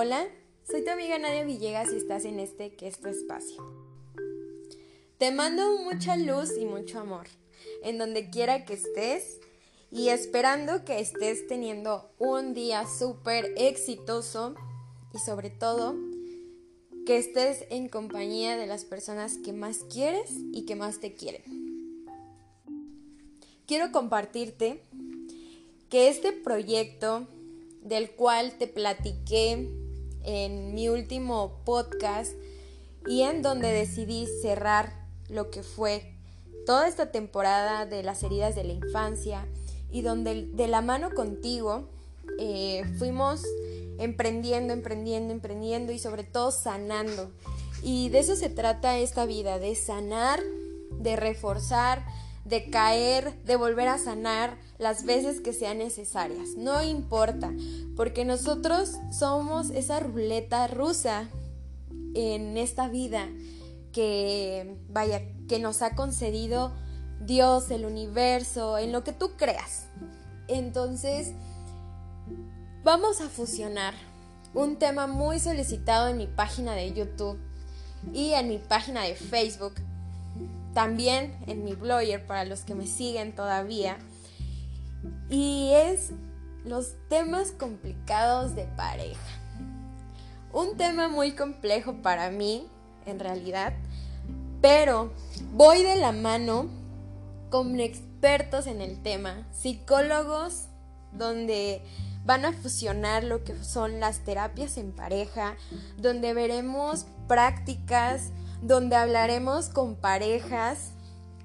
Hola, soy tu amiga Nadia Villegas y estás en este que es tu espacio. Te mando mucha luz y mucho amor en donde quiera que estés y esperando que estés teniendo un día súper exitoso y sobre todo que estés en compañía de las personas que más quieres y que más te quieren. Quiero compartirte que este proyecto del cual te platiqué en mi último podcast y en donde decidí cerrar lo que fue toda esta temporada de las heridas de la infancia y donde de la mano contigo eh, fuimos emprendiendo, emprendiendo, emprendiendo y sobre todo sanando. Y de eso se trata esta vida, de sanar, de reforzar, de caer, de volver a sanar las veces que sean necesarias. No importa, porque nosotros somos esa ruleta rusa en esta vida que, vaya, que nos ha concedido Dios, el universo, en lo que tú creas. Entonces, vamos a fusionar un tema muy solicitado en mi página de YouTube y en mi página de Facebook también en mi blogger para los que me siguen todavía. Y es los temas complicados de pareja. Un tema muy complejo para mí, en realidad, pero voy de la mano con expertos en el tema, psicólogos donde van a fusionar lo que son las terapias en pareja, donde veremos prácticas donde hablaremos con parejas.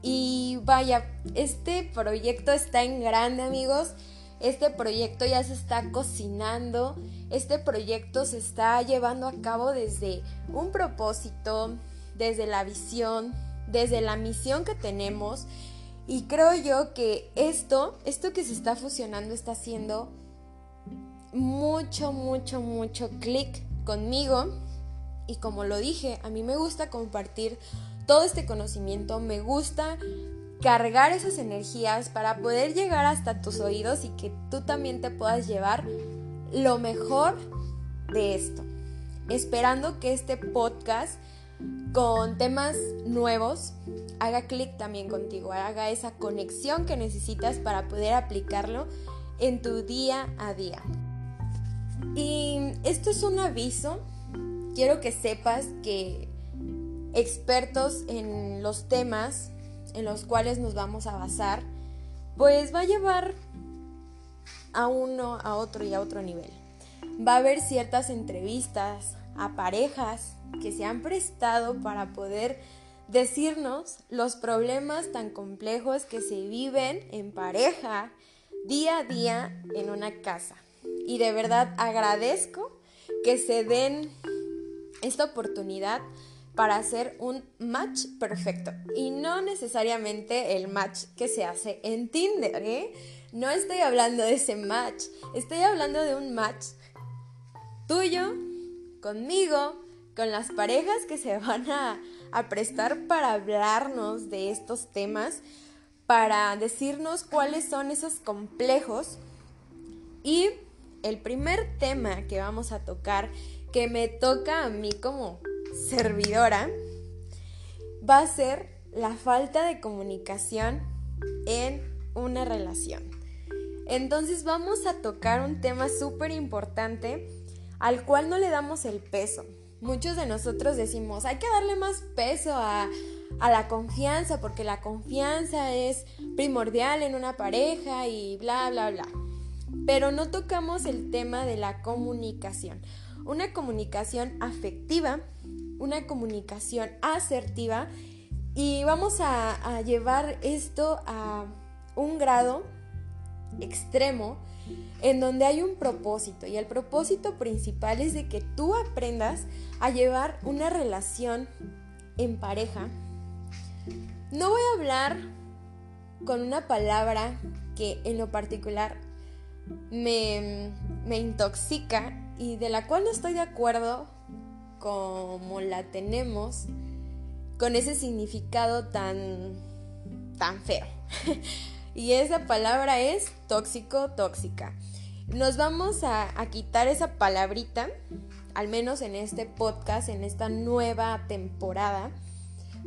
Y vaya, este proyecto está en grande amigos. Este proyecto ya se está cocinando. Este proyecto se está llevando a cabo desde un propósito, desde la visión, desde la misión que tenemos. Y creo yo que esto, esto que se está fusionando está haciendo mucho, mucho, mucho clic conmigo y como lo dije, a mí me gusta compartir todo este conocimiento, me gusta cargar esas energías para poder llegar hasta tus oídos y que tú también te puedas llevar lo mejor de esto. Esperando que este podcast con temas nuevos haga clic también contigo, haga esa conexión que necesitas para poder aplicarlo en tu día a día. Y esto es un aviso quiero que sepas que expertos en los temas en los cuales nos vamos a basar, pues va a llevar a uno, a otro y a otro nivel. Va a haber ciertas entrevistas a parejas que se han prestado para poder decirnos los problemas tan complejos que se viven en pareja día a día en una casa. Y de verdad agradezco que se den esta oportunidad para hacer un match perfecto. Y no necesariamente el match que se hace en Tinder, ¿eh? No estoy hablando de ese match, estoy hablando de un match tuyo, conmigo, con las parejas que se van a, a prestar para hablarnos de estos temas, para decirnos cuáles son esos complejos. Y el primer tema que vamos a tocar que me toca a mí como servidora va a ser la falta de comunicación en una relación. Entonces vamos a tocar un tema súper importante al cual no le damos el peso. Muchos de nosotros decimos, hay que darle más peso a, a la confianza porque la confianza es primordial en una pareja y bla, bla, bla. Pero no tocamos el tema de la comunicación una comunicación afectiva, una comunicación asertiva y vamos a, llevar esto a un grado extremo en donde hay un propósito y el propósito principal es de que tú aprendas a llevar una relación en pareja. No voy a hablar con una palabra que en lo particular me, me intoxica y de la cual no estoy de acuerdo como la tenemos con ese significado tan tan feo. y esa palabra es tóxico, tóxica. Nos vamos a, a quitar esa palabrita, al menos en este podcast, en esta nueva temporada,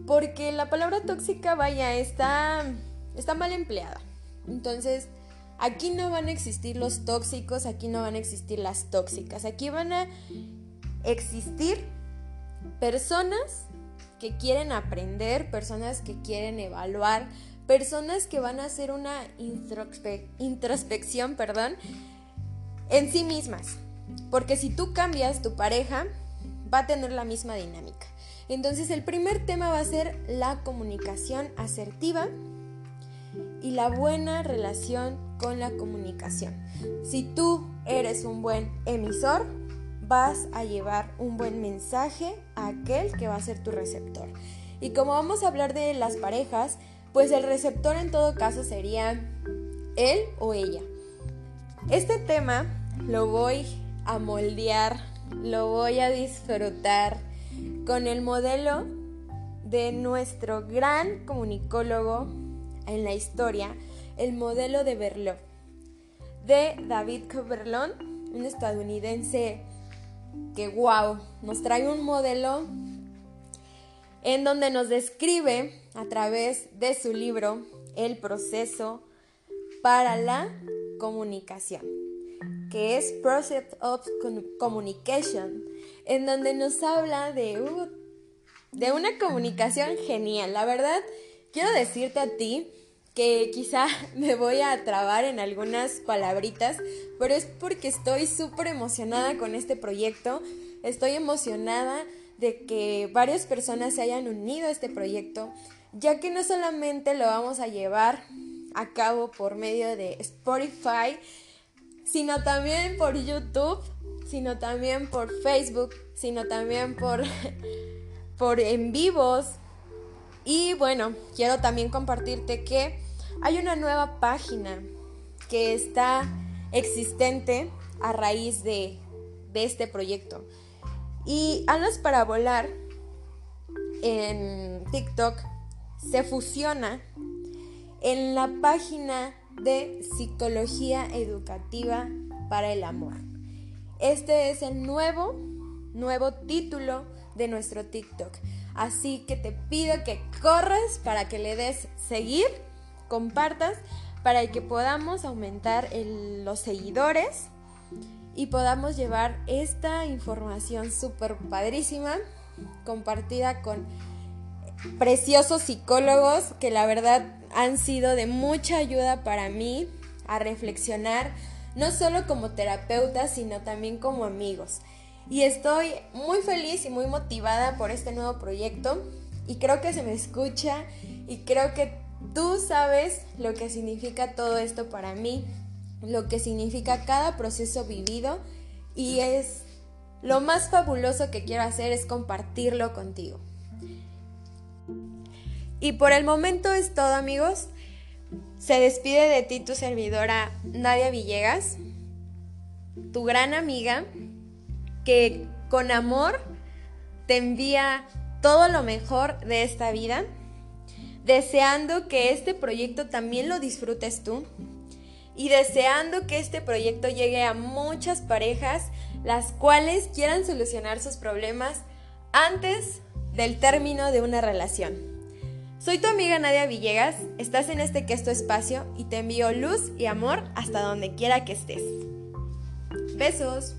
porque la palabra tóxica, vaya, está, está mal empleada. Entonces, aquí no van a existir los tóxicos, aquí no van a existir las tóxicas, aquí van a existir personas que quieren aprender, personas que quieren evaluar, personas que van a hacer una introspección, perdón, en sí mismas. Porque si tú cambias, tu pareja va a tener la misma dinámica. Entonces el primer tema va a ser la comunicación asertiva y la buena relación con la comunicación. Si tú eres un buen emisor, vas a llevar un buen mensaje a aquel que va a ser tu receptor. Y como vamos a hablar de las parejas, pues el receptor en todo caso sería él o ella. Este tema lo voy a moldear, lo voy a disfrutar con el modelo de nuestro gran comunicólogo en la historia, el modelo de Berlot, de David Coverlon, un estadounidense que wow, nos trae un modelo en donde nos describe a través de su libro el proceso para la comunicación, que es Process of Communication, en donde nos habla de, de una comunicación genial. La verdad, quiero decirte a ti que quizá me voy a trabar en algunas palabritas, pero es porque estoy súper emocionada con este proyecto, estoy emocionada de que varias personas se hayan unido a este proyecto, ya que no solamente lo vamos a llevar a cabo por medio de Spotify, sino también por YouTube, sino también por Facebook, sino también por, por en vivos. Y bueno, quiero también compartirte que hay una nueva página que está existente a raíz de, de este proyecto. Y Alas para Volar en TikTok se fusiona en la página de Psicología Educativa para el Amor. Este es el nuevo, nuevo título de nuestro TikTok. Así que te pido que corras para que le des seguir compartas para que podamos aumentar los seguidores y podamos llevar esta información súper padrísima compartida con preciosos psicólogos que la verdad han sido de mucha ayuda para mí a reflexionar, no solo como terapeuta, sino también como amigos. Y estoy muy feliz y muy motivada por este nuevo proyecto y creo que se me escucha y creo que Tú sabes lo que significa todo esto para mí, lo que significa cada proceso vivido y es lo más fabuloso que quiero hacer es compartirlo contigo. Y por el momento es todo amigos. Se despide de ti tu servidora Nadia Villegas, tu gran amiga, que con amor te envía todo lo mejor de esta vida deseando que este proyecto también lo disfrutes tú y deseando que este proyecto llegue a muchas parejas las cuales quieran solucionar sus problemas antes del término de una relación. Soy tu amiga Nadia Villegas, estás en este que es tu espacio y te envío luz y amor hasta donde quiera que estés. Besos.